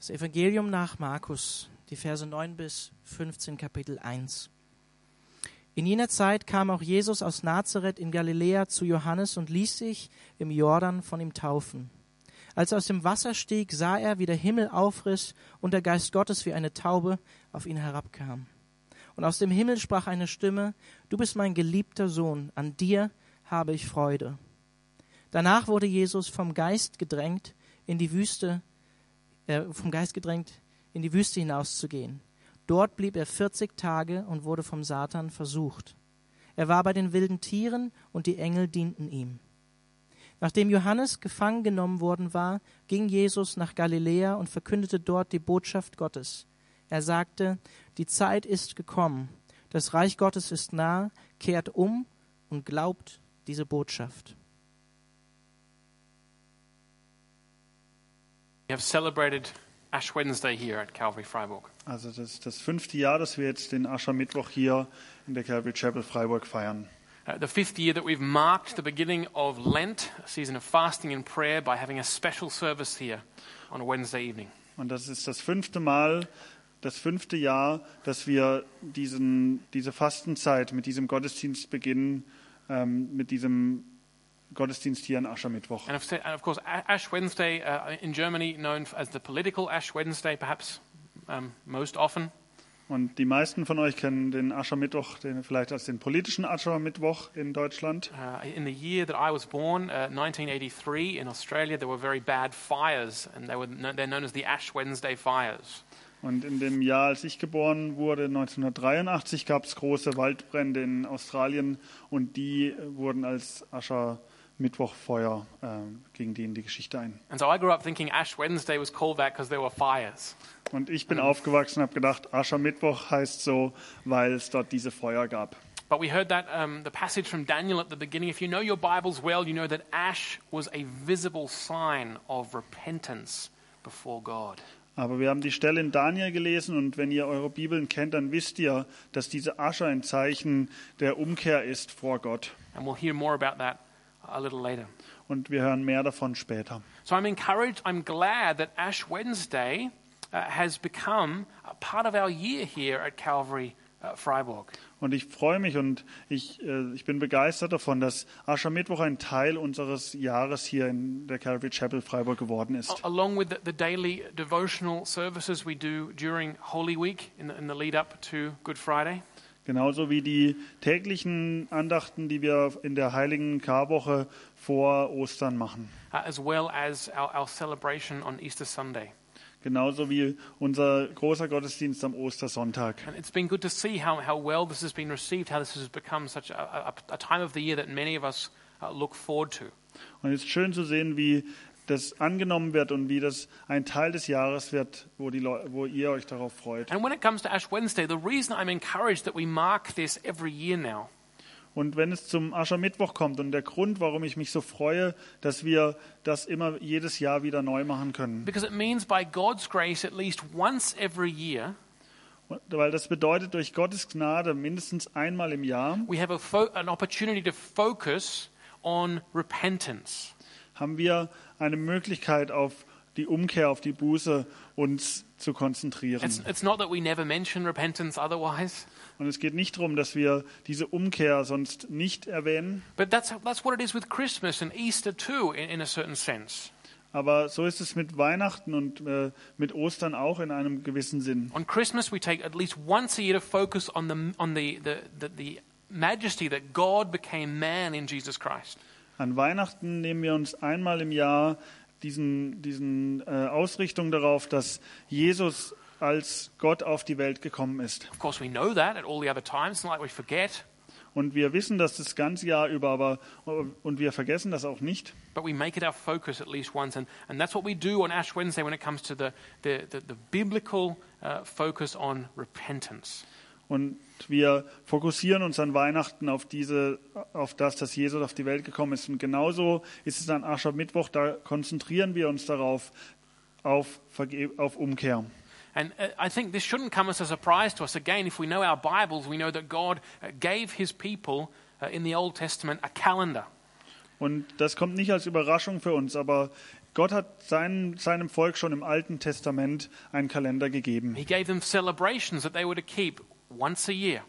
Das Evangelium nach Markus, die Verse 9 bis 15, Kapitel 1. In jener Zeit kam auch Jesus aus Nazareth in Galiläa zu Johannes und ließ sich im Jordan von ihm taufen. Als er aus dem Wasser stieg, sah er, wie der Himmel aufriss und der Geist Gottes wie eine Taube auf ihn herabkam. Und aus dem Himmel sprach eine Stimme, Du bist mein geliebter Sohn, an dir habe ich Freude. Danach wurde Jesus vom Geist gedrängt, in die Wüste, äh, vom Geist gedrängt, in die Wüste hinauszugehen. Dort blieb er vierzig Tage und wurde vom Satan versucht. Er war bei den wilden Tieren und die Engel dienten ihm. Nachdem Johannes gefangen genommen worden war, ging Jesus nach Galiläa und verkündete dort die Botschaft Gottes. Er sagte, die Zeit ist gekommen, das Reich Gottes ist nah, kehrt um und glaubt diese Botschaft. We have celebrated Ash Wednesday here at Calvary Freiburg. Also das ist das fünfte Jahr, dass wir jetzt den Aschermittwoch hier in der Calvary Chapel Freiburg feiern. Uh, the fifth year that we've marked the beginning of Lent, a season of fasting and prayer, by having a special service here on a Wednesday evening. Und das ist das fünfte Mal, das fünfte Jahr, dass wir diesen, diese Fastenzeit mit diesem Gottesdienst beginnen, ähm, mit diesem Gottesdienst hier an Aschermittwoch. And of, and of course, Ash Wednesday uh, in Germany, known as the political Ash Wednesday, perhaps um, most often. Und die meisten von euch kennen den Aschermittwoch den vielleicht als den politischen Aschermittwoch in Deutschland. Uh, in the year that I was born, uh, 1983, in Australia, there were very bad fires, and they were they're known as the Ash Wednesday fires. Und in dem Jahr, als ich geboren wurde, 1983, gab es große Waldbrände in Australien und die wurden als Aschermittwochfeuer, äh, gegen die in die Geschichte ein. And so I grew up thinking Ash Wednesday was called that because there were fires. Und ich bin aufgewachsen und habe gedacht, Aschermittwoch heißt so, weil es dort diese Feuer gab. But we heard that um, the passage from Daniel at the beginning. If you know your Bibles well, you know that ash was a visible sign of repentance before God. Aber wir haben die Stelle in Daniel gelesen und wenn ihr eure Bibeln kennt, dann wisst ihr, dass diese Asche ein Zeichen der Umkehr ist vor Gott. And we'll hear more about that a little later. Und wir hören mehr davon später. So I'm encouraged, I'm glad that Ash Wednesday uh, has become a part of our year here at Calvary uh, Freiburg. Und ich freue mich und ich, äh, ich bin begeistert davon, dass Aschermittwoch ein Teil unseres Jahres hier in der Calvary Chapel Freiburg geworden ist. Along with the, the daily devotional services we do during Holy Week in the, in the lead up to Good Friday. Genauso wie die täglichen Andachten, die wir in der heiligen Karwoche vor Ostern machen. uh, as well as our, our celebration on Easter Sunday. Genauso wie unser großer Gottesdienst am Ostersonntag. And it's been good to see how, how well this has been received, how this has become such a, a, a time of the year that many of us uh, look forward to. Und es ist schön zu sehen, wie das angenommen wird und wie das ein Teil des Jahres wird, wo, die wo ihr euch darauf freut. And when it comes to Ash Wednesday, the reason I'm encouraged that we mark this every year now Und wenn es zum Aschermittwoch kommt und der Grund, warum ich mich so freue, dass wir das immer jedes Jahr wieder neu machen können, because it means by God's grace, at least once every year, weil das bedeutet durch Gottes Gnade mindestens einmal im Jahr we have a fo- an opportunity to focus on repentance. Haben wir eine Möglichkeit auf die Umkehr, auf die Buße uns zu konzentrieren. It's, it's not that we never mention repentance otherwise, Und es geht nicht darum, dass wir diese Umkehr sonst nicht erwähnen, but that's, that's what it is with Christmas and Easter too, in, in a certain sense. aber so ist es mit Weihnachten und äh, mit Ostern auch in einem gewissen Sinn. On Christmas, we take at least once a year to focus on the, on the, the, the, the majesty that God became man in Jesus Christ. An Weihnachten nehmen wir uns einmal im Jahr diesen, diesen äh, Ausrichtung darauf, dass Jesus als Gott auf die Welt gekommen ist. Of course, we know that at all the other times. Not like we forget, Und wir wissen das das ganze Jahr über, aber und wir vergessen das auch nicht. but we make it our focus at least once. And, and that's what we do on Ash Wednesday when it comes to the, the, the, the biblical uh, focus on repentance. Und wir fokussieren uns an Weihnachten auf diese, auf das, dass Jesus auf die Welt gekommen ist. Und genauso ist es an Aschermittwoch, da konzentrieren wir uns darauf, auf, Verge auf Umkehr. And uh, I think this shouldn't come as a surprise to us. Again, if we know our Bibles, we know that God uh, gave his people uh, in the Old Testament a calendar. Und das kommt nicht als Überraschung für uns, aber Gott hat sein, seinem Volk schon im Alten Testament einen Kalender gegeben. He gave them celebrations that they were to keep once a year.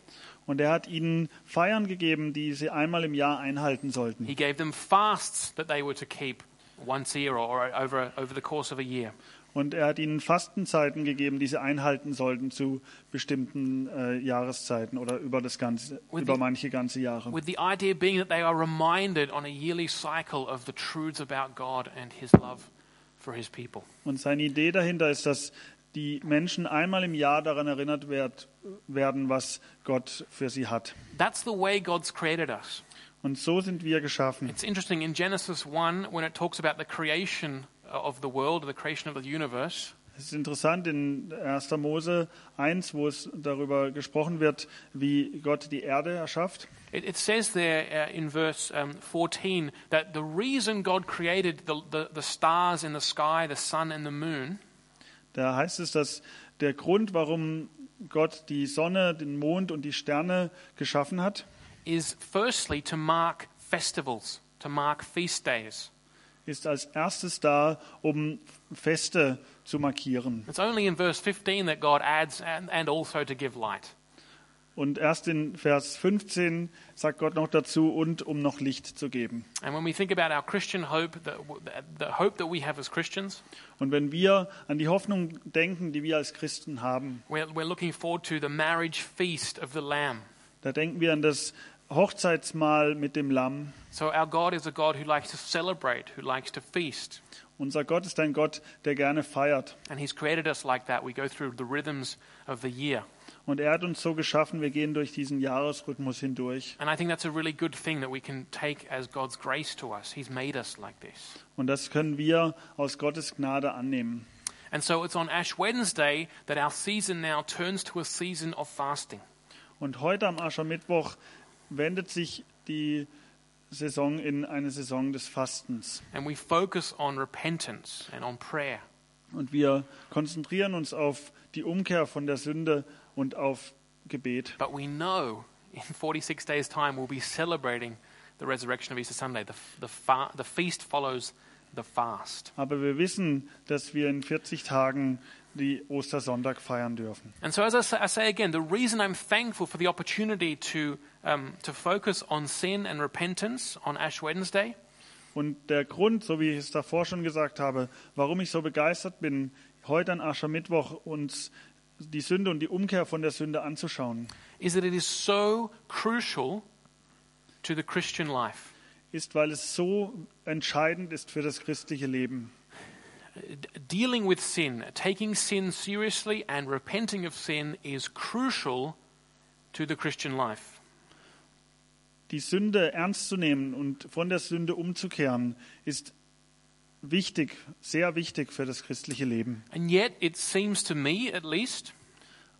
Und er hat ihnen Feiern gegeben, die sie einmal im Jahr einhalten He sollten. gave them fasts that they were to keep once a year or, over, over the course of a year. Und er hat ihnen Fastenzeiten gegeben, die sie einhalten sollten zu bestimmten äh, Jahreszeiten oder über das ganze, With über the- manche ganze Jahre. With the idea being that they are reminded on a yearly cycle of the truths about God and His love for His people. Und seine Idee dahinter ist, dass die Menschen einmal im Jahr daran erinnert werd, werden, was Gott für sie hat. That's the way God's created us. Und so sind wir geschaffen. It's interesting in Genesis 1 when it talks about the creation of the world, the creation of the universe. Es ist interessant in 1. Mose 1, wo es darüber gesprochen wird, wie Gott die Erde erschafft. It, it says there uh, in verse um, 14 that the reason God created the, the, the stars in the sky, the sun and the moon, Da heißt es, dass der Grund, warum Gott die Sonne, den Mond und die Sterne geschaffen hat, is firstly to mark festivals, to mark feast days. ist als erstes da, um Feste zu markieren. It's only in verse 15 that God adds, and, and also to give light. Und erst in Vers 15 sagt Gott noch dazu, und um noch Licht zu geben. And when we think about our Christian hope, the, the hope that we have as Christians, Und wenn wir an die Hoffnung denken, die wir als Christen haben, we're, we're looking forward to the marriage feast of the Lamb. da denken wir an das Hochzeitsmahl mit dem Lamm. So our God is a God who likes to celebrate, who likes to feast. Unser Gott ist ein Gott, der gerne feiert. And He's created us like that. We go through the rhythms of the year. Und er hat uns so geschaffen, wir gehen durch diesen Jahresrhythmus hindurch. And I think that's a really good thing that we can take as God's grace to us. He's made us like this. Und das können wir aus Gottes Gnade annehmen. And so it's on Ash Wednesday that our season now turns to a season of fasting. Und heute am Aschermittwoch wendet sich die Saison in eine Saison des Fastens. And we focus on repentance and on prayer. Und wir konzentrieren uns auf die Umkehr von der Sünde und auf Gebet. But we know in 46 days' time we'll be celebrating the resurrection of Easter Sunday. The, the, fa- the feast follows the fast. Aber wir wissen, dass wir in 40 Tagen die Ostersonntag feiern dürfen. And so, as I say, I say again, the reason I'm thankful for the opportunity to, um, to focus on sin and repentance on Ash Wednesday Und der Grund, so wie ich es davor schon gesagt habe, warum ich so begeistert bin, heute an Aschermittwoch uns die Sünde und die Umkehr von der Sünde anzuschauen, is that it is so crucial to the Christian life. ist, weil es so entscheidend ist für das christliche Leben. Dealing with sin, taking sin seriously, and repenting of sin is crucial to the Christian life. Die Sünde ernst zu nehmen und von der Sünde umzukehren, ist wichtig, sehr wichtig für das christliche Leben. And yet, it seems to me, at least,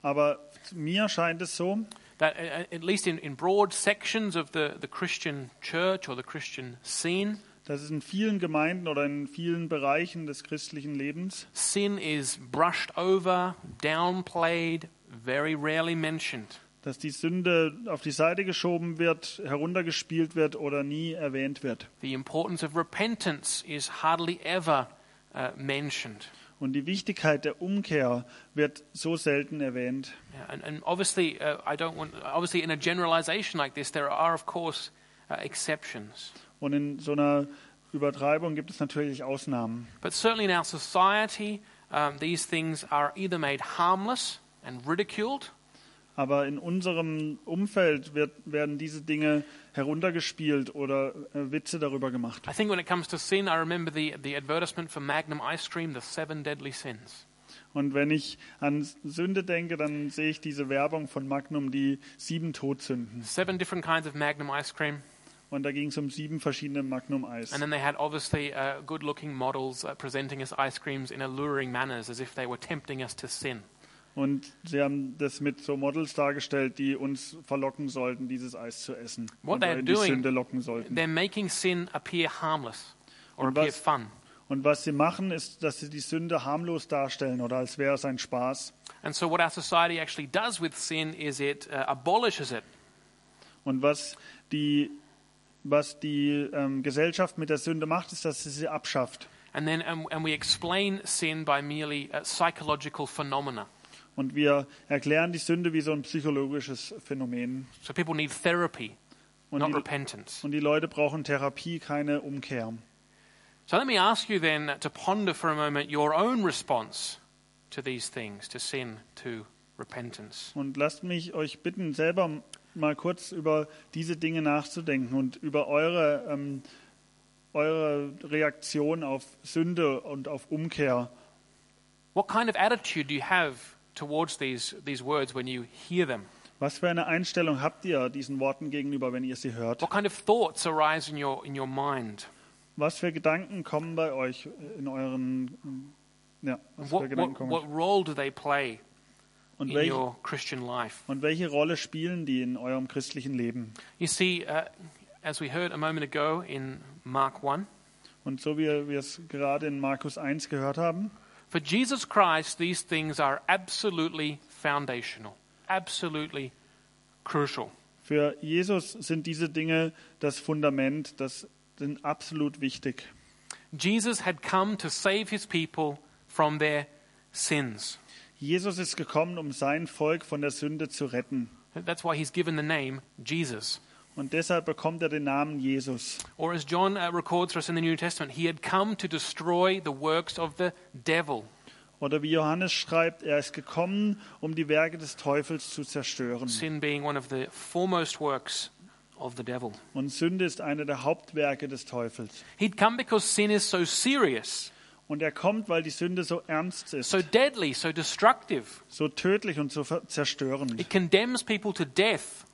Aber mir scheint es so, that uh, at least in, in broad sections of the, the Christian church or the Christian scene, dass in vielen Gemeinden oder in vielen Bereichen des christlichen Lebens sin is brushed over, downplayed, very rarely mentioned. Dass die Sünde auf die Seite geschoben wird, heruntergespielt wird oder nie erwähnt wird. The importance of repentance is hardly ever uh, mentioned. Und die Wichtigkeit der Umkehr wird so selten erwähnt. Yeah, And, and obviously, uh, I don't want. Obviously, in a generalization like this, there are, of course, uh, exceptions. Und in so einer Übertreibung gibt es natürlich Ausnahmen. But certainly in our society, um, these things are either made harmless and ridiculed, Aber in unserem Umfeld wird, werden diese Dinge heruntergespielt oder äh, Witze darüber gemacht. I think when it comes to sin, I remember the, the advertisement for Magnum ice cream, the seven deadly sins. Und wenn ich an Sünde denke, dann sehe ich diese Werbung von Magnum, die sieben Todsünden. Seven different kinds of Magnum ice cream. Und da ging es um sieben verschiedene Magnum-Eis. And then they had obviously uh, good looking models uh, presenting us ice creams in alluring manners as if they were tempting us to sin. Und sie haben das mit so Models dargestellt, die uns verlocken sollten, dieses Eis zu essen. What und in die doing- Sünde locken sollten. They're making sin appear harmless or Und appear was- fun. Und was sie machen, ist, dass sie die Sünde harmlos darstellen oder als wäre es ein Spaß. And so, what our society actually does with sin is it uh, abolishes it. Und was die was die ähm, Gesellschaft mit der Sünde macht, ist, dass sie sie abschafft. And then um, and we explain sin by merely uh, psychological phenomena. Und wir erklären die Sünde wie so ein psychologisches Phänomen. So people need therapy, Und not die, repentance. und die Leute brauchen Therapie, keine Umkehr. So let me ask you then to ponder for a moment your own response to these things, to sin, to repentance. Und lasst mich euch bitten, selber mal kurz über diese Dinge nachzudenken und über eure, ähm, eure Reaktion auf Sünde und auf Umkehr. What kind of attitude do you have towards these, these words when you hear them? Was für eine Einstellung habt ihr diesen Worten gegenüber, wenn ihr sie hört? What kind of thoughts arise in your, in your mind? Was für Gedanken kommen bei euch in euren, ja, was für What, Gedanken what, kommen? what role do they play Und, in welch, your Christian life? und welche Rolle spielen die in eurem christlichen Leben? You see, uh, as we heard a moment ago in Mark 1, Und so wie wir es gerade in Markus 1 gehört haben, for Jesus Christ, these things are absolutely foundational, absolutely crucial. für Jesus sind diese Dinge das Fundament, das sind absolut wichtig. Jesus had come to save his people from their sins. Jesus ist gekommen, um sein Volk von der Sünde zu retten. That's why he's given the name Jesus. Und deshalb bekommt er den Namen Jesus. Or as John uh, records for us in the New Testament, he had come to destroy the works of the devil. Oder wie Johannes schreibt, er ist gekommen, um die Werke des Teufels zu zerstören. Sin being one of the foremost works of the devil. Und Sünde ist eine der Hauptwerke des Teufels. He'd come because sin is so serious, Und er kommt, weil die Sünde so ernst ist, so deadly, so destructive. so tödlich und so zerstörend. It condemns people to death.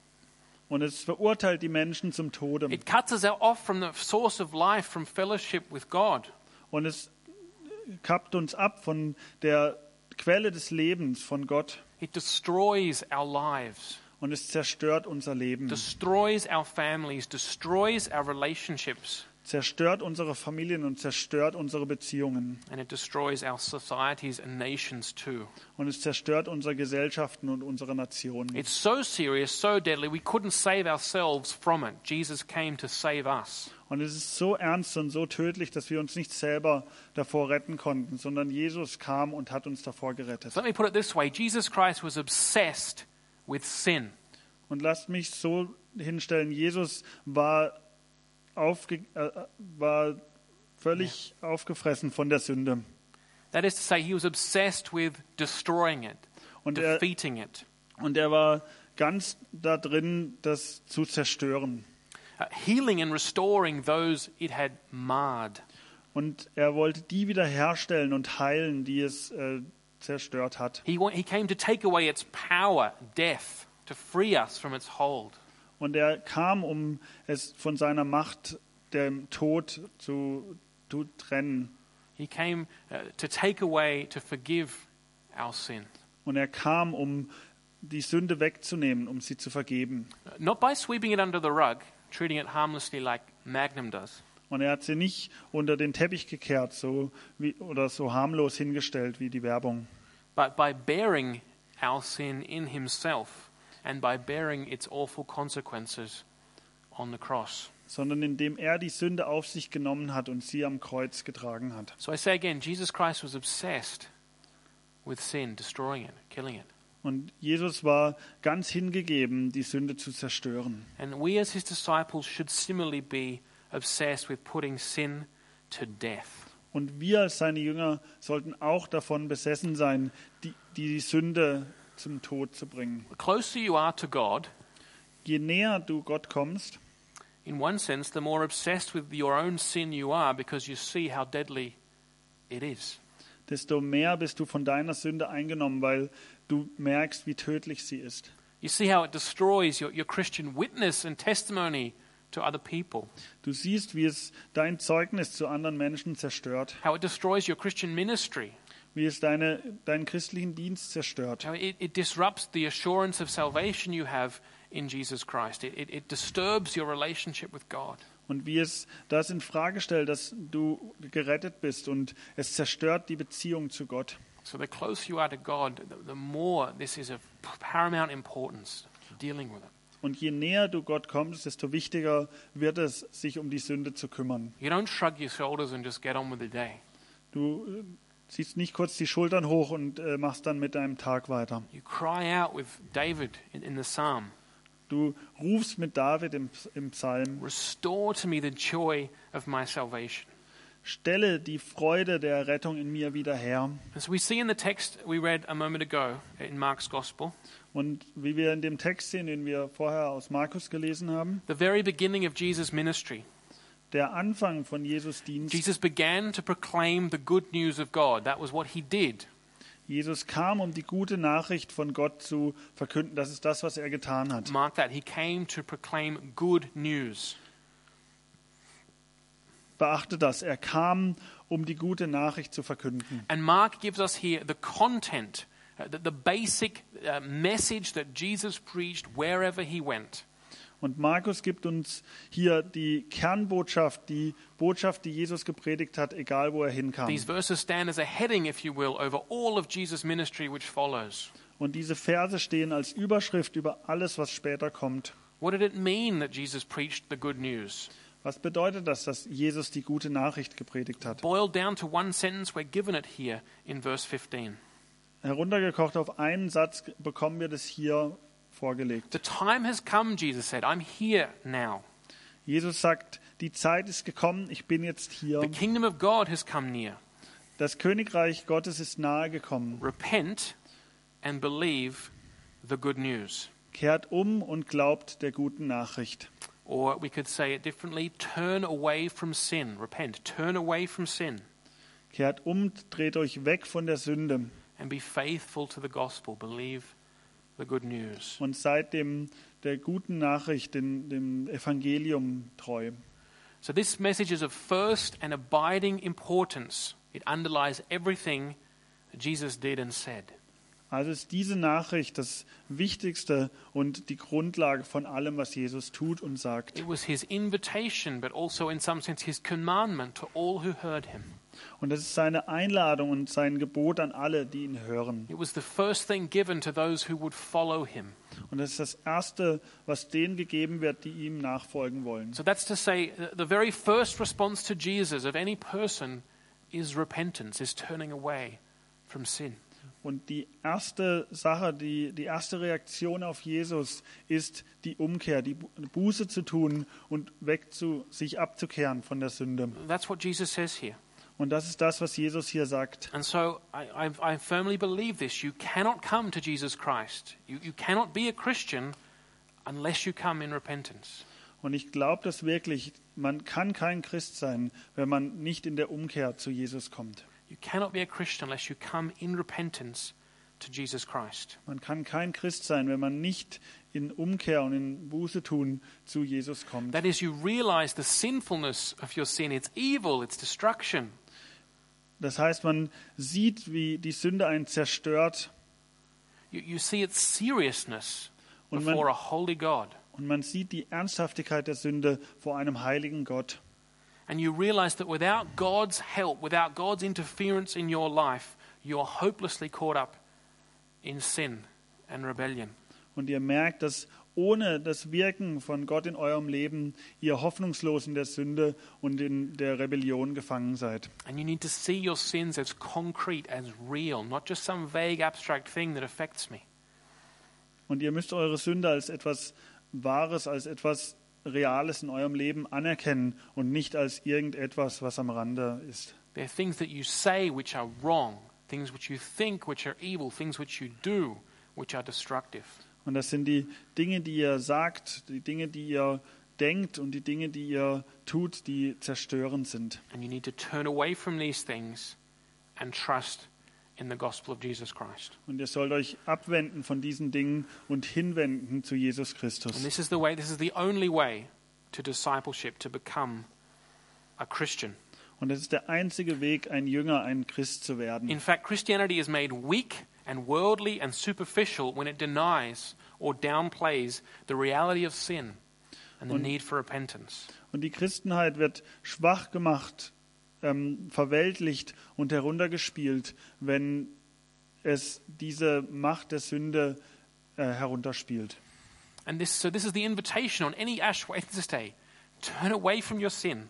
Und es verurteilt die Menschen zum Tode. It cuts us off from the source of life, from fellowship with God. Und es kappt uns ab von der Quelle des Lebens, von Gott. It destroys our lives, Und es zerstört unser Leben, destroys our families, destroys our relationships, zerstört unsere Familien und zerstört unsere Beziehungen. and it destroys our societies and nations too. Und es zerstört unsere Gesellschaften und unsere Nationen. It's so serious, so deadly, we couldn't save ourselves from it. Jesus came to save us. Und es ist so ernst und so tödlich, dass wir uns nicht selber davor retten konnten, sondern Jesus kam und hat uns davor gerettet. So let me put it this way Jesus Christ was obsessed with sin. Und lasst mich so hinstellen, Jesus war, aufge, äh, war völlig aufgefressen von der Sünde. That is to say, he was obsessed with destroying it, Und er, defeating it, und er war ganz da drin, das zu zerstören. uh, healing and restoring those it had marred. Und er wollte die wiederherstellen und heilen, die es äh, zerstört hat. He, he came to take away its power, death, to free us from its hold. Und er kam, um es von seiner Macht, dem Tod, zu, zu trennen. He came uh, to take away, to forgive our sin. Und er kam, um die Sünde wegzunehmen, um sie zu vergeben. Not by sweeping it under the rug, treating it harmlessly like Magnum does, Und er hat sie nicht unter den Teppich gekehrt so wie, oder so harmlos hingestellt wie die Werbung, but by bearing our sin in himself and by bearing its awful consequences on the cross. sondern indem er die Sünde auf sich genommen hat und sie am Kreuz getragen hat. So I say again, Jesus Christ was obsessed with sin, destroying it, killing it. Und Jesus war ganz hingegeben, die Sünde zu zerstören. And we as his disciples should similarly be obsessed with putting sin to death. Und wir als seine Jünger sollten auch davon besessen sein, die, die Sünde zum Tod zu bringen. The closer you are to God, Je näher du Gott kommst, in one sense, the more obsessed with your own sin you are because you see how deadly it is. desto mehr bist du von deiner Sünde eingenommen, weil du merkst, wie tödlich sie ist. You see how it destroys your, your Christian witness and testimony to other people, Du siehst, wie es dein Zeugnis zu anderen Menschen zerstört, how it destroys your Christian ministry, wie es deine, deinen christlichen Dienst zerstört, it, it disrupts the assurance of salvation you have in Jesus Christ. It, it, it disturbs your relationship with God. und wie es das in Frage stellt, dass du gerettet bist und es zerstört die Beziehung zu Gott. So the closer you are to God, the, more this is of paramount importance, dealing with it. Und je näher du Gott kommst, desto wichtiger wird es, sich um die Sünde zu kümmern. You don't shrug your shoulders and just get on with the day. Du ziehst nicht kurz die Schultern hoch und äh, machst dann mit deinem Tag weiter. You cry out with David in, in the psalm Du rufst mit David im, im Psalm, Restore to me the joy of my salvation. stelle die Freude der Rettung in mir wieder her. As we see in the text we read a moment ago in Mark's Gospel, Und wie wir in dem Text sehen, den wir vorher aus Markus gelesen haben, the very beginning of Jesus' ministry, der Anfang von Jesus Dienst, Jesus began to proclaim the good news of God. That was what he did. Jesus kam, um die gute Nachricht von Gott zu verkünden. Das ist das, was er getan hat. Mark that. He came to proclaim good news. Beachte das. Er kam, um die gute Nachricht zu verkünden. And Mark gives us here the content, uh, the, the basic uh, message that Jesus preached wherever he went. Und Markus gibt uns hier die Kernbotschaft, die Botschaft, die Jesus gepredigt hat, egal wo er hinkam. These verses stand as a heading, if you will, over all of Jesus' ministry which follows. Und diese Verse stehen als Überschrift über alles, was später kommt. What did it mean that Jesus preached the good news? Was bedeutet das, dass Jesus die gute Nachricht gepredigt hat? Boiled down to one sentence, we're given it here in verse 15. Heruntergekocht auf einen Satz bekommen wir das hier vorgelegt. The time has come, Jesus said. I'm here now. Jesus sagt, die Zeit ist gekommen, ich bin jetzt hier. The kingdom of God has come near. Das Königreich Gottes ist nahe gekommen. Repent and believe the good news. Kehrt um und glaubt der guten Nachricht. Or we could say it differently turn away from sin. Repent. Turn away from sin Kehrt um, dreht euch weg von der Sünde and be faithful to the gospel. Believe the good news. und seid dem der guten Nachricht, dem, dem Evangelium treu. So, this message is of first and abiding importance. It underlies everything that Jesus did and said. Also ist diese Nachricht das Wichtigste und die Grundlage von allem, was Jesus tut und sagt. It was his invitation, but also, in some sense, his commandment to all who heard him. Und das ist seine Einladung und sein Gebot an alle, die ihn hören. It was the first thing given to those who would follow him. Und das ist das Erste, was denen gegeben wird, die ihm nachfolgen wollen. So that's to say, uh, the very first response to Jesus of any person is repentance, is turning away from sin. Und die erste Sache, die, die erste Reaktion auf Jesus ist die Umkehr, die Bu- Buße zu tun und weg zu, sich abzukehren von der Sünde. That's what Jesus says here. Und das ist das, was Jesus hier sagt. And so I, I, I firmly believe this. You cannot come to Jesus Christ. You, you cannot be a Christian unless you come in repentance. Und ich glaube das wirklich, man kann kein Christ sein, wenn man nicht in der Umkehr zu Jesus kommt. You cannot be a Christian unless you come in repentance to Jesus Christ. Man kann kein Christ sein, wenn man nicht in Umkehr und in Buße tun zu Jesus kommt. That is, you realize the sinfulness of your sin. It's evil, it's destruction. Das heißt, man sieht, wie die Sünde einen zerstört You, you see its seriousness Und before man- a holy God. und man sieht die Ernsthaftigkeit der Sünde vor einem heiligen Gott. And you realize that without God's help, without God's interference in your life, you are hopelessly caught up in sin and rebellion. Und ihr merkt, dass ohne das Wirken von Gott in eurem Leben ihr hoffnungslos in der Sünde und in der Rebellion gefangen seid. And you need to see your sins as concrete, as real, not just some vague abstract thing that affects me. Und ihr müsst eure Sünde als etwas Wahres, als etwas Reales in eurem Leben anerkennen und nicht als irgendetwas, was am Rande ist. There are things that you say which are wrong, things which you think which are evil, things which you do which are destructive. Und das sind die Dinge, die ihr sagt, die Dinge, die ihr denkt und die Dinge, die ihr tut, die zerstörend sind. And you need to turn away from these things and trust in the gospel of Jesus Christ. Und ihr sollt euch abwenden von diesen Dingen und hinwenden zu Jesus And Christus. this is the way, this is the only way to discipleship, to become a Christian. Und das ist der einzige Weg, ein Jünger, ein Christ zu werden. In fact, Christianity is made weak and worldly and superficial when it denies or downplays the reality of sin and the Und- need for repentance. Und die Christenheit wird schwach gemacht, ähm, verweltlicht und heruntergespielt, wenn es diese Macht der Sünde äh, herunterspielt. And this, so this is the invitation on any Ash Wednesday. Turn away from your sin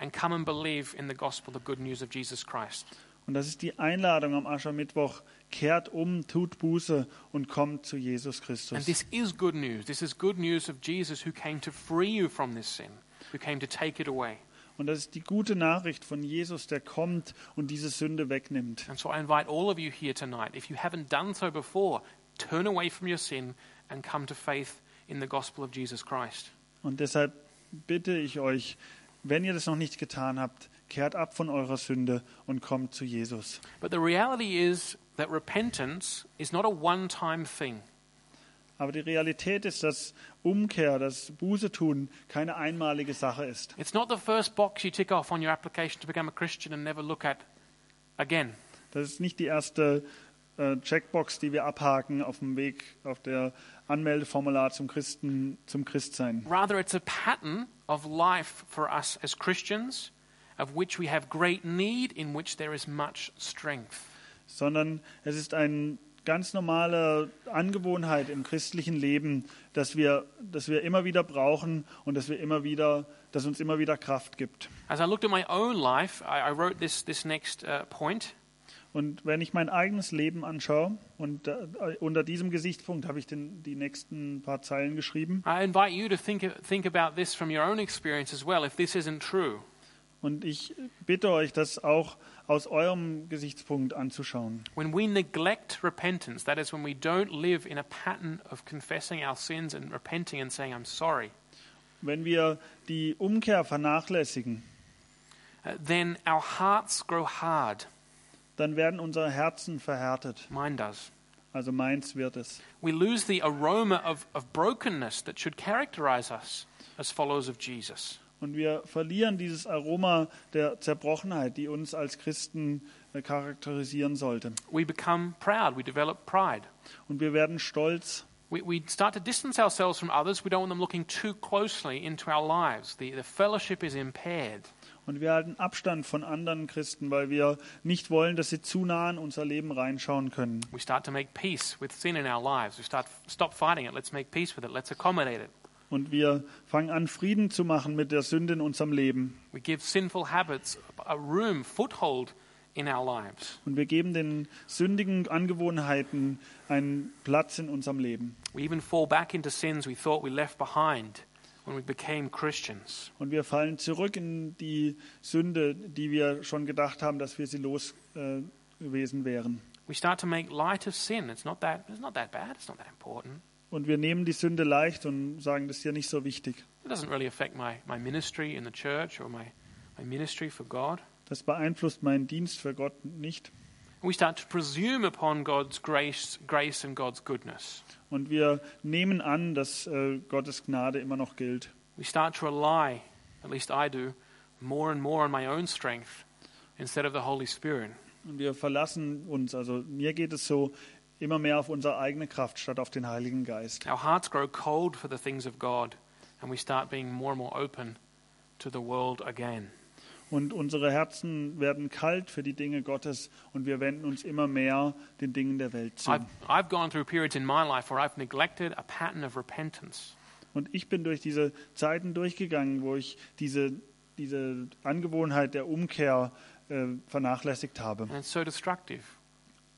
and come and believe in the gospel, the good news of Jesus Christ. Und das ist die Einladung am Aschermittwoch. Kehrt um, tut Buße und kommt zu Jesus And Christus. this is good news. This is good news of Jesus who came to free you from this sin, who came to take it away. Und das ist die gute Nachricht von Jesus, der kommt und diese Sünde wegnimmt. And so I invite all of you here tonight, if you haven't done so before, turn away from your sin and come to faith in the gospel of Jesus Christ. Und deshalb bitte ich euch, wenn ihr das noch nicht getan habt, kehrt ab von eurer Sünde und kommt zu Jesus. But the reality is that repentance is not a one time thing. Aber die Realität ist, dass Umkehr, das Buße tun, keine einmalige Sache ist. It's not the first box you tick off on your application to become a Christian and never look at again. Das ist nicht die erste äh, Checkbox, die wir abhaken auf dem Weg, auf der Anmeldeformular zum Christen, zum Christsein. Rather, it's a pattern of life for us as Christians, of which we have great need, in which there is much strength. sondern es ist eine ganz normale Angewohnheit im christlichen Leben, dass wir, dass wir immer wieder brauchen und dass wir immer wieder, dass uns immer wieder Kraft gibt. As I looked at my own life, I, I wrote this, this next uh, point. Und wenn ich mein eigenes Leben anschaue, und äh, unter diesem Gesichtspunkt habe ich den, die nächsten paar Zeilen geschrieben, I invite you to think, think about this from your own experience as well, if this isn't true. Und ich bitte euch, das auch aus eurem Gesichtspunkt anzuschauen. When we neglect repentance, that is, when we don't live in a pattern of confessing our sins and repenting and saying, I'm sorry, Wenn wir die Umkehr vernachlässigen, uh, then our hearts grow hard. dann werden unsere Herzen verhärtet. Mine does. Also meins wird es. We lose the aroma of, of brokenness that should characterize us as followers of Jesus. Und wir verlieren dieses Aroma der Zerbrochenheit, die uns als Christen äh, charakterisieren sollte. We become proud, we develop pride. Und wir werden stolz. We, we start to distance ourselves from others. We don't want them looking too closely into our lives. The, the fellowship is impaired. Und wir halten Abstand von anderen Christen, weil wir nicht wollen, dass sie zu nah in unser Leben reinschauen können. We start to make peace with sin in our lives. We start stop fighting it. Let's make peace with it. Let's accommodate it. Und wir fangen an, Frieden zu machen mit der Sünde in unserem Leben. We give sinful habits a room, foothold in our lives. Und wir geben den sündigen Angewohnheiten einen Platz in unserem Leben. We even fall back into sins we thought we left behind when we became Christians. Und wir fallen zurück in die Sünde, die wir schon gedacht haben, dass wir sie los äh, gewesen wären. We start to make light of sin. It's not that, it's not that bad. It's not that important. Und wir nehmen die Sünde leicht und sagen, das ist ja nicht so wichtig. It doesn't really affect my, my ministry in the church or my, my ministry for God. Das beeinflusst meinen Dienst für Gott nicht. We start to presume upon God's grace, grace and God's goodness. Und wir nehmen an, dass äh, Gottes Gnade immer noch gilt. We start to rely, at least I do, more and more on my own strength instead of the Holy Spirit. Und wir verlassen uns, also mir geht es so, immer mehr auf unsere eigene Kraft statt auf den Heiligen Geist. Our hearts grow cold for the things of God, and we start being more and more open to the world again. Und unsere Herzen werden kalt für die Dinge Gottes und wir wenden uns immer mehr den Dingen der Welt zu. I've, I've gone through periods in my life where I've neglected a pattern of repentance. Und ich bin durch diese Zeiten durchgegangen, wo ich diese, diese Angewohnheit der Umkehr äh, vernachlässigt habe. And it's so destructive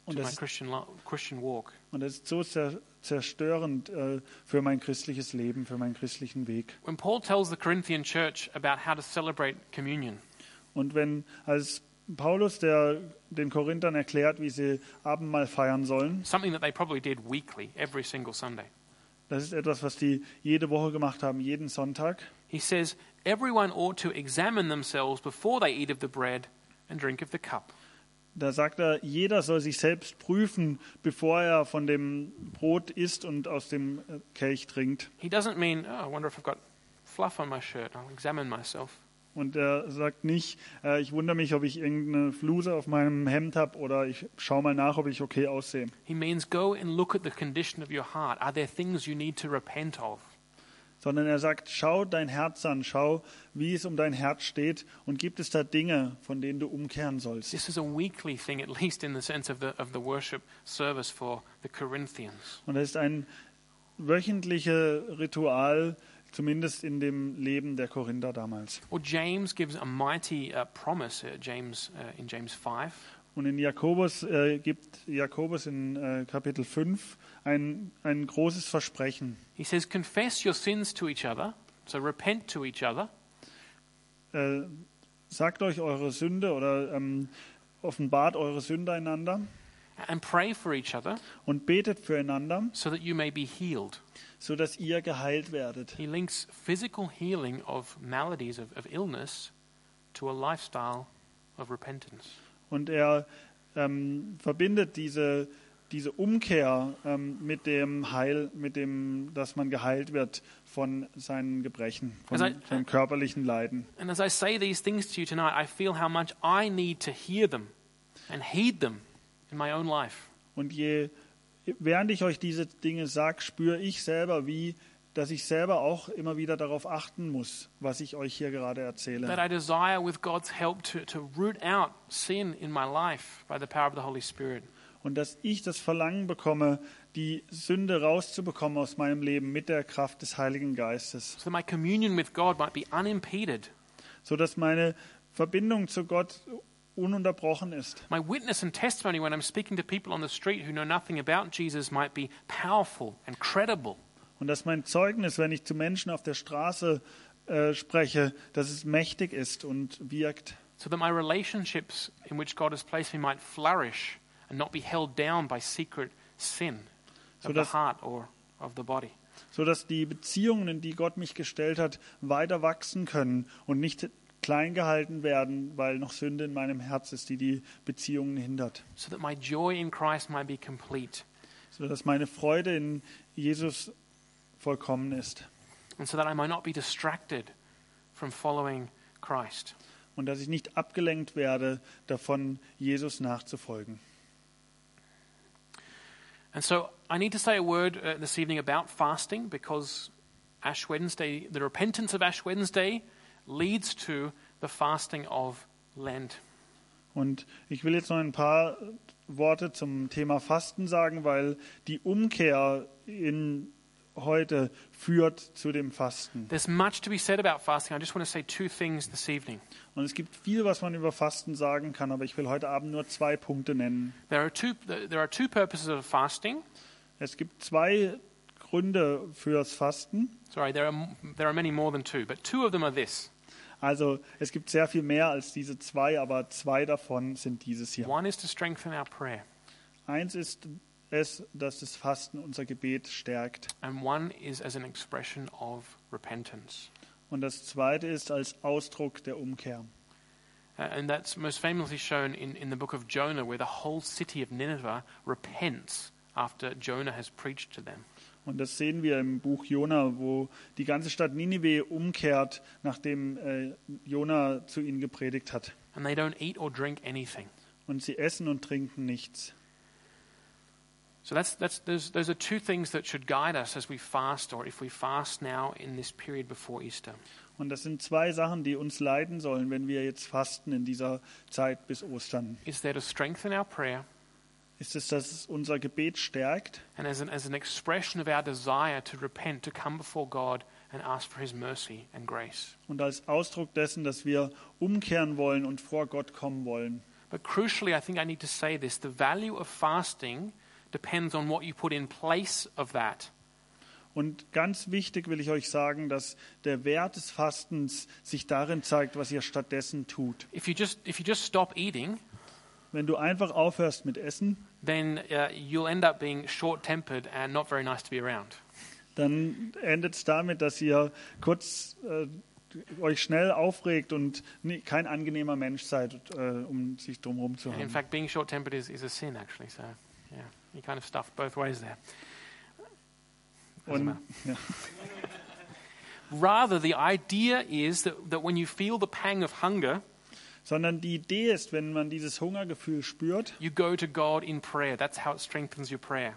Und das, und das ist so zer, zerstörend äh, für mein christliches Leben, für meinen christlichen Weg. When Paul tells the Corinthian church about how to celebrate communion, Und wenn als Paulus der, den Korinthern erklärt, wie sie Abendmahl feiern sollen, something that they probably did weekly, every single Sunday, das ist etwas, was die jede Woche gemacht haben, jeden Sonntag. he says, Everyone ought to examine themselves before they eat of the bread and drink of the cup. Da sagt er, jeder soll sich selbst prüfen, bevor er von dem Brot isst und aus dem äh, Kelch trinkt. He doesn't mean, oh, I wonder if I've got fluff on my shirt. I'll examine myself. Und er sagt nicht, äh, ich wundere mich, ob ich irgendeine Fluse auf meinem Hemd habe oder ich schaue mal nach, ob ich okay aussehe. He means go and look at the condition of your heart. Are there things you need to repent of? Sondern er sagt, schau dein Herz an, schau, wie es um dein Herz steht und gibt es da Dinge, von denen du umkehren sollst. This is a weekly thing, at least in the sense of the, of the worship service for the Corinthians. Und das ist ein wöchentliche Ritual, zumindest in dem Leben der Korinther damals. Well, James gives a mighty uh, promise uh, James, uh, in James 5. Und in Jakobus äh, gibt Jakobus in äh, Kapitel 5 ein, ein großes Versprechen. He says, Confess your sins to each other, so repent to each other, Äh, sagt euch eure Sünde oder ähm, offenbart eure Sünde einander and pray for each other und betet füreinander, so that you may be healed. so dass ihr geheilt werdet. He links physical healing of maladies, of, of illness, to a lifestyle of repentance. Und er ähm, verbindet diese, diese Umkehr ähm, mit dem Heil, mit dem, dass man geheilt wird von seinen Gebrechen, von, äh, von körperlichen Leiden. And as I say these things to you tonight, I feel how much I need to hear them and heed them in my own life. Und je, während ich euch diese Dinge sage, spüre ich selber, wie, dass ich selber auch immer wieder darauf achten muss, was ich euch hier gerade That erzähle. I desire, with God's help, to, to root out sin in my life by the power of the Holy Spirit. Und dass ich das Verlangen bekomme, die Sünde rauszubekommen aus meinem Leben mit der Kraft des Heiligen Geistes, So that my communion with God might be unimpeded. so dass meine Verbindung zu Gott ununterbrochen ist. My witness and testimony when I'm speaking to people on the street who know nothing about Jesus might be powerful and credible. Und dass mein Zeugnis, wenn ich zu Menschen auf der Straße äh, spreche, dass es mächtig ist und wirkt. So that my relationships in which God has placed me might flourish and not be held down by secret sin So of the dass- heart or of the body. so dass die Beziehungen, in die Gott mich gestellt hat, weiter wachsen können und nicht klein gehalten werden, weil noch Sünde in meinem Herz ist, die die Beziehungen hindert. So that my joy in Christ might be complete. So dass meine Freude in Jesus vollkommen ist And so that I might not be distracted from following Christ. und dass ich nicht abgelenkt werde, davon Jesus nachzufolgen. And so I need to say a word uh, this evening about fasting because Ash Wednesday, the repentance of Ash Wednesday, leads to the fasting of Lent. Und ich will jetzt noch ein paar Worte zum Thema Fasten sagen, weil die Umkehr in heute führt zu dem Fasten. There's much to be said about fasting. I just want to say two things this evening. Und es gibt viel, was man über Fasten sagen kann, aber ich will heute Abend nur zwei Punkte nennen. There are two, there are two purposes of fasting. Es gibt zwei Gründe fürs Fasten. Sorry, there are, there are many more than two, but two of them are this. Also es gibt sehr viel mehr als diese zwei, aber zwei davon sind dieses hier. One is to strengthen our prayer, Eins ist es, dass das Fasten unser Gebet stärkt. and one is as an expression of repentance. Und das zweite ist als Ausdruck der Umkehr. Uh, and that's most famously shown in, in the book of Jonah, where the whole city of Nineveh repents after Jonah has preached to them. Und das sehen wir im Buch Jona, wo die ganze Stadt Ninive umkehrt, nachdem äh, Jona zu ihnen gepredigt hat. And they don't eat or drink anything. Und sie essen und trinken nichts. So that's, that's, those, those are two things that should guide us as we fast, or if we fast now in this period before Easter. Und das sind zwei Sachen, die uns leiten sollen, wenn wir jetzt fasten in dieser Zeit bis Ostern. Is there to strengthen our prayer Ist es, dass es unser Gebet stärkt and as an, as an expression of our desire to repent, to come before God and ask for His mercy and grace. und als Ausdruck dessen, dass wir umkehren wollen und vor Gott kommen wollen. But crucially, I think I need to say this the value of fasting depends on what you put in place of that. Und ganz wichtig will ich euch sagen, dass der Wert des Fastens sich darin zeigt, was ihr stattdessen tut. If you just, if you just stop eating, Wenn du einfach aufhörst mit Essen, then uh, you'll end up being short tempered and not very nice to be around. dann endet es damit, dass ihr kurz äh, euch schnell aufregt und nie, kein angenehmer Mensch seid, äh, um sich drumherum zu And in haben. fact, being short tempered is, is a sin, actually. So, yeah, you kind of stuffed both ways there. Doesn't matter. Rather, the idea is that, that when you feel the pang of hunger, Sondern die Idee ist, wenn man dieses Hungergefühl spürt, you go to God in prayer. That's how it strengthens your prayer.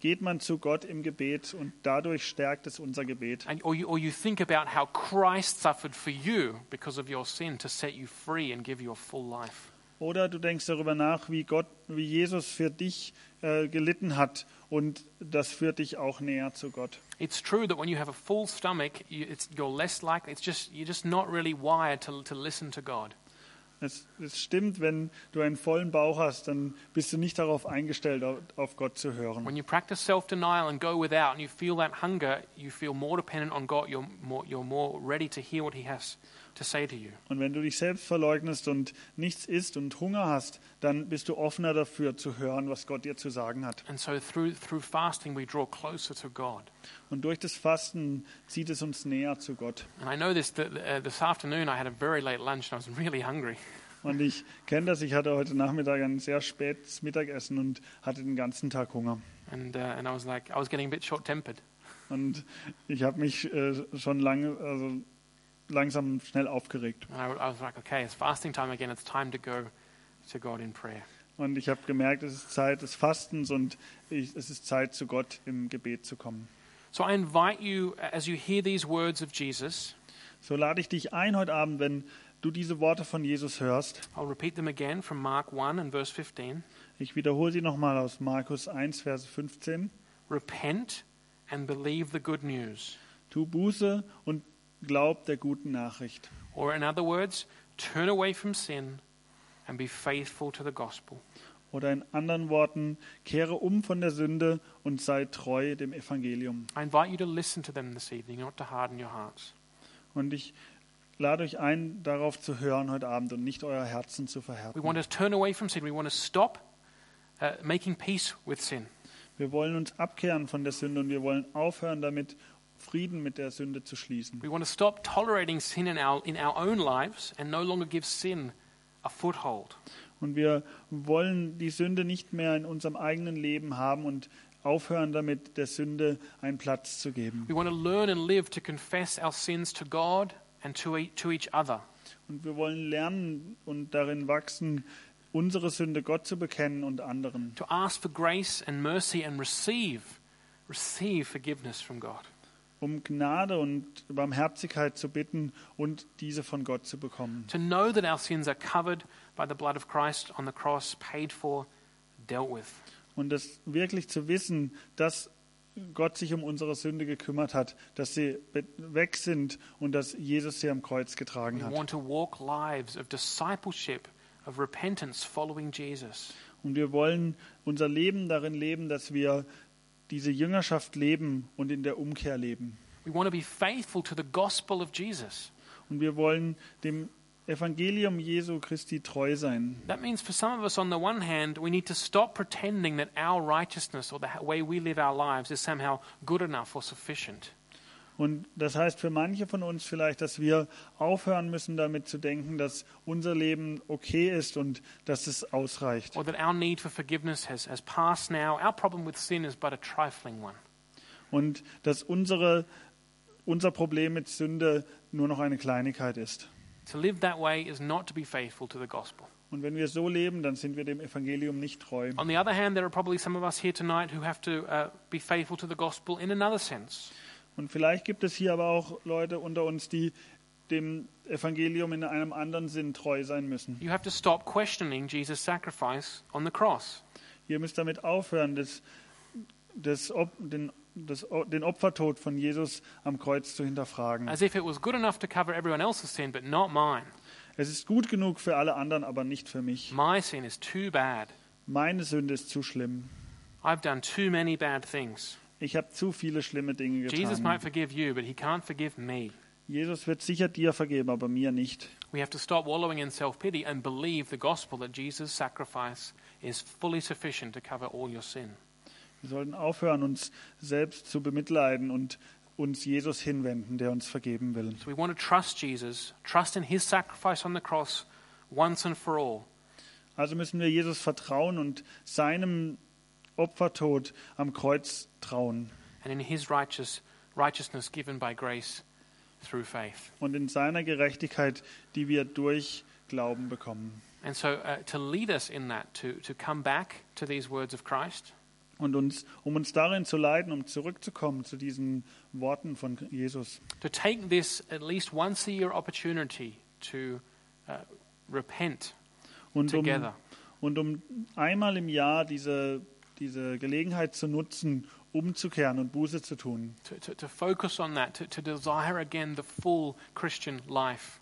geht man zu Gott im Gebet und dadurch stärkt es unser Gebet. And, or, you, or you think about how Christ suffered for you because of your sin to set you free and give you a full life. Oder du denkst darüber nach, wie Gott, wie Jesus für dich äh, gelitten hat und das führt dich auch näher zu Gott. It's true that when you have a full stomach, you, it's, you're less likely. It's just you're just not really wired to to listen to God. Es, es stimmt, wenn du einen vollen Bauch hast, dann bist du nicht darauf eingestellt, auf, auf Gott zu hören. When you practice self-denial and go without, and you feel that hunger, you feel more dependent on God. You're more you're more ready to hear what He has Und wenn du dich selbst verleugnest und nichts isst und Hunger hast, dann bist du offener dafür zu hören, was Gott dir zu sagen hat. And so through through fasting, we draw closer to God. Und durch das Fasten zieht es uns näher zu Gott. And I know this that this afternoon I had a very late lunch and I was really hungry. Und ich kenne das, ich hatte heute Nachmittag ein sehr spätes Mittagessen und hatte den ganzen Tag Hunger. And, uh, and I was like, I was getting a bit short tempered. Und ich habe mich äh, schon lange, also langsam schnell aufgeregt. Und ich habe gemerkt, es ist Zeit des Fastens und ich, es ist Zeit, zu Gott im Gebet zu kommen. So I invite you, as you hear these words of Jesus, So lade ich dich ein heute Abend, wenn du diese Worte von Jesus hörst. I'll repeat them again from Mark 1 and verse 15. Ich wiederhole sie nochmal aus Markus 1, Vers 15. Repent and believe the good news. Tu Buße und glaub der guten Nachricht. Or, in other words, turn away from sin and be faithful to the gospel. Oder in anderen Worten, kehre um von der Sünde und sei treu dem Evangelium. I invite you to listen to them this evening, not to harden your hearts. Und ich lade euch ein, darauf zu hören heute Abend und nicht euer Herzen zu We verhärten. want to turn away from sin. We want to stop uh, making peace with sin. Wir wollen uns abkehren von der Sünde und wir wollen aufhören damit, Frieden mit der Sünde zu schließen. We want to stop tolerating sin in our, in our own lives and no longer give sin a foothold. Und wir wollen die Sünde nicht mehr in unserem eigenen Leben haben und aufhören damit, der Sünde einen Platz zu geben. We want to learn and live to confess our sins to God and to, e- to each other. Und wir wollen lernen und darin wachsen, unsere Sünde Gott zu bekennen und anderen. To ask for grace and mercy and receive, receive forgiveness from God. Um Gnade und Barmherzigkeit zu bitten und diese von Gott zu bekommen. To know that our sins are covered by the blood of Christ on the cross, paid for, dealt with. Und das wirklich zu wissen, dass Gott sich um unsere Sünde gekümmert hat, dass sie weg sind und dass Jesus sie am Kreuz getragen We hat. want to walk lives of discipleship, of repentance, following Jesus. Und wir wollen unser Leben darin leben, dass wir diese Jüngerschaft leben und in der Umkehr leben. We want to be faithful to the gospel of Jesus. Und wir wollen dem Evangelium Jesu Christi treu sein. That means for some of us, on the one hand, we need to stop pretending that our righteousness or the way we live our lives is somehow good enough or sufficient. Und das heißt für manche von uns vielleicht, dass wir aufhören müssen, damit zu denken, dass unser Leben okay ist und dass es ausreicht. or that our need for forgiveness has, has passed now. Our problem with sin is but a trifling one. Und dass unsere, unser Problem mit Sünde nur noch eine Kleinigkeit ist. To live that way is not to be faithful to the gospel. Und wenn wir so leben, dann sind wir dem Evangelium nicht treu. On the other hand, there are probably some of us here tonight who have to uh, be faithful to the gospel in another sense. Und vielleicht gibt es hier aber auch Leute unter uns, die dem Evangelium in einem anderen Sinn treu sein müssen. You have to stop questioning Jesus' sacrifice on the cross. Ihr müsst damit aufhören, das, das, den, das, den Opfertod von Jesus am Kreuz zu hinterfragen. As if it was good enough to cover everyone else's sin, but not mine. Es ist gut genug für alle anderen, aber nicht für mich. My sin is too bad. Meine Sünde ist zu schlimm. I've done too many bad things. Ich habe zu viele schlimme Dinge Jesus might getan. forgive you, but he can't forgive me. Jesus wird sicher dir vergeben, aber mir nicht. We have to stop wallowing in self pity and believe the gospel that Jesus' sacrifice is fully sufficient to cover all your sin. Wir sollten aufhören, uns selbst zu bemitleiden und uns Jesus hinwenden, der uns vergeben will. So we want to trust Jesus, trust in his sacrifice on the cross once and for all. Also müssen wir Jesus vertrauen und seinem Opfertod am Kreuz trauen and in his righteous, righteousness given by grace through faith. und in seiner Gerechtigkeit, die wir durch Glauben bekommen. And so, uh, to lead us in that, to, to come back to these words of Christ, Und uns, um uns darin zu leiten, um zurückzukommen zu diesen Worten von Jesus. to take this at least once a year opportunity to uh, repent Und um, together. und um einmal im Jahr diese, diese Gelegenheit zu nutzen, umzukehren und Buße zu tun. To, to, to focus on that, to, to desire again the full Christian life.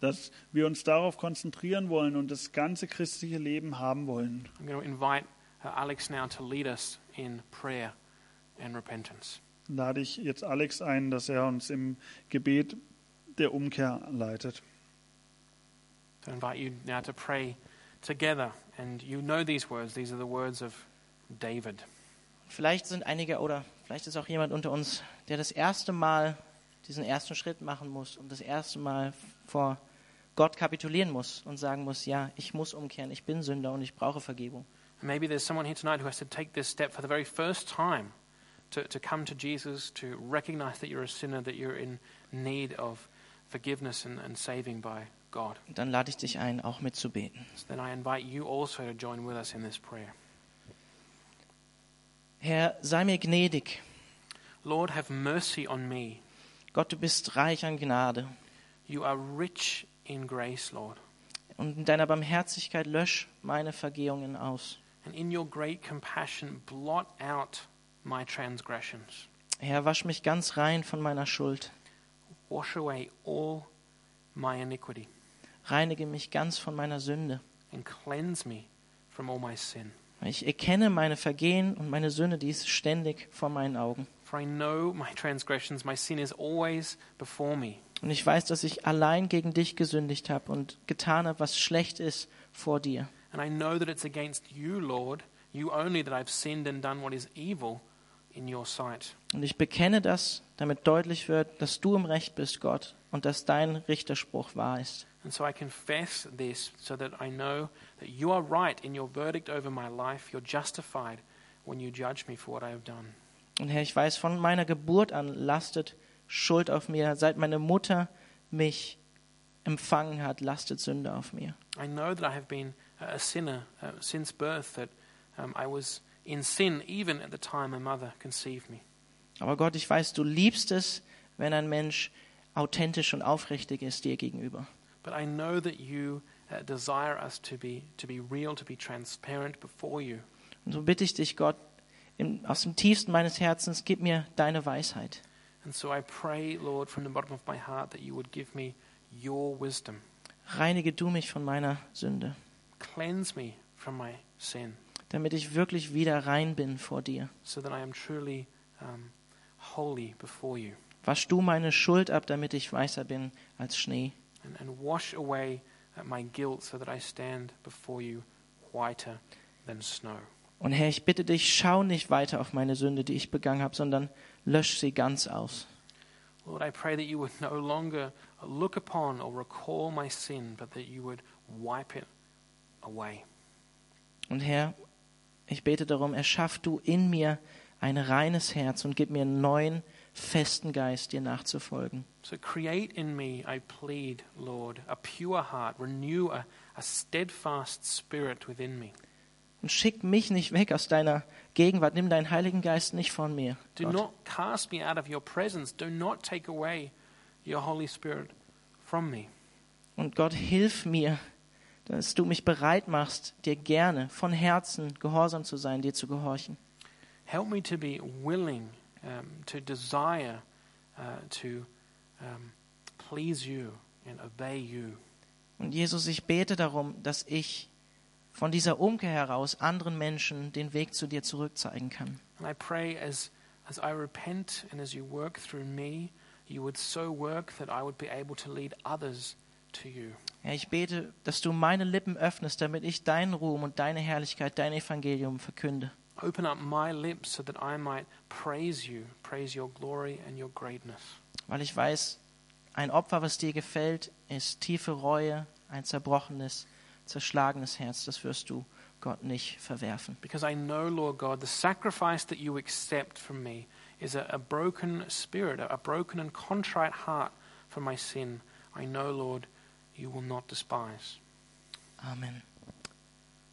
Dass wir uns darauf konzentrieren wollen und das ganze christliche Leben haben wollen. I'm going to invite uh, Alex now to lead us in prayer and repentance. Lade ich jetzt Alex ein, dass er uns im Gebet der Umkehr leitet. I invite you now to pray together. And you know these words. These are the words of David. Vielleicht sind einige oder vielleicht ist auch jemand unter uns, der das erste Mal diesen ersten Schritt machen muss und das erste Mal vor Gott kapitulieren muss und sagen muss, ja, ich muss umkehren, ich bin Sünder und ich brauche Vergebung. Maybe there's someone here tonight who has to take this step for the very first time to, to come to Jesus, to recognize that you're a sinner, that you're in need of forgiveness and, and saving by God. Dann lade ich dich ein, auch mitzubeten. So then I invite you also to join with us in this prayer. Herr, sei mir gnädig. Lord, have mercy on me. Gott, du bist reich an Gnade. You are rich in grace, Lord. Und in deiner Barmherzigkeit lösch meine Vergehungen aus. And in your great compassion, blot out my transgressions. Herr, wasch mich ganz rein von meiner Schuld. Wash away all my iniquity Reinige mich ganz von meiner Sünde. and cleanse me from all my sin. Ich erkenne meine Vergehen und meine Sünde, die ist ständig vor meinen Augen. For I know my transgressions, my sin is always before me. Und ich weiß, dass ich allein gegen dich gesündigt habe und getan habe, was schlecht ist vor dir. And I know that it's against you, Lord, you only, that I've sinned and done what is evil in your sight. Und ich bekenne das, damit deutlich wird, dass du im Recht bist, Gott, und dass dein Richterspruch wahr ist. And so I confess this so that I know that you are right in your verdict over my life. You're justified when you judge me for what I have done. Und Herr, ich weiß, von meiner Geburt an lastet Schuld auf mir. Seit meine Mutter mich empfangen hat, lastet Sünde auf mir. I know that I have been a sinner uh, since birth, that um, I was in sin even at the time my mother conceived me. Aber Gott, ich weiß, du liebst es, wenn ein Mensch authentisch und aufrichtig ist dir gegenüber. But I know that you uh, desire us to be, to be real, to be transparent before you. Und so bitte ich dich, Gott, im, aus dem tiefsten meines Herzens, gib mir deine Weisheit. And so I pray, Lord, from the bottom of my heart, that you would give me your wisdom. Reinige du mich von meiner Sünde, Cleanse me from my sin damit ich wirklich wieder rein bin vor dir. so that I am truly um, holy before you. Wasch du meine Schuld ab, damit ich weißer bin als Schnee. And, and wash away uh, my guilt so that I stand before you whiter than snow. Und Herr, ich bitte dich, schau nicht weiter auf meine Sünde, die ich begangen habe, sondern lösch sie ganz aus. Lord, I pray that you would no longer look upon or recall my sin, but that you would wipe it away. Und Herr, ich bete darum, erschaff du in mir ein reines Herz und gib mir einen neuen, festen Geist, dir nachzufolgen. So create in me, I plead, Lord, a pure heart, renew a, a steadfast spirit within me. Und schick mich nicht weg aus deiner Gegenwart. Nimm deinen Heiligen Geist nicht von mir. Do Gott. not cast me out of your presence. Do not take away your Holy Spirit from me. Und Gott, hilf mir, dass du mich bereit machst, dir gerne von Herzen gehorsam zu sein, dir zu gehorchen. Help me to be willing, um, to desire uh, to um, please you and obey you. Und Jesus, ich bete darum, dass ich von dieser Umkehr heraus anderen Menschen den Weg zu dir zurückzeigen kann. And I pray as, as I repent and as you work through me, you would so work that I would be able to lead others to you. Herr, ich bete, dass du meine Lippen öffnest, damit ich deinen Ruhm und deine Herrlichkeit, dein Evangelium verkünde. Open up my lips so that I might praise you, praise your glory and your greatness. Weil ich weiß, ein Opfer, was dir gefällt, ist tiefe Reue, ein zerbrochenes, zerschlagenes Herz. Das wirst du Gott nicht verwerfen. Because I know, Lord God, the sacrifice that you accept from me is a, a broken spirit, a, broken and contrite heart for my sin. I know, Lord, you will not despise. Amen.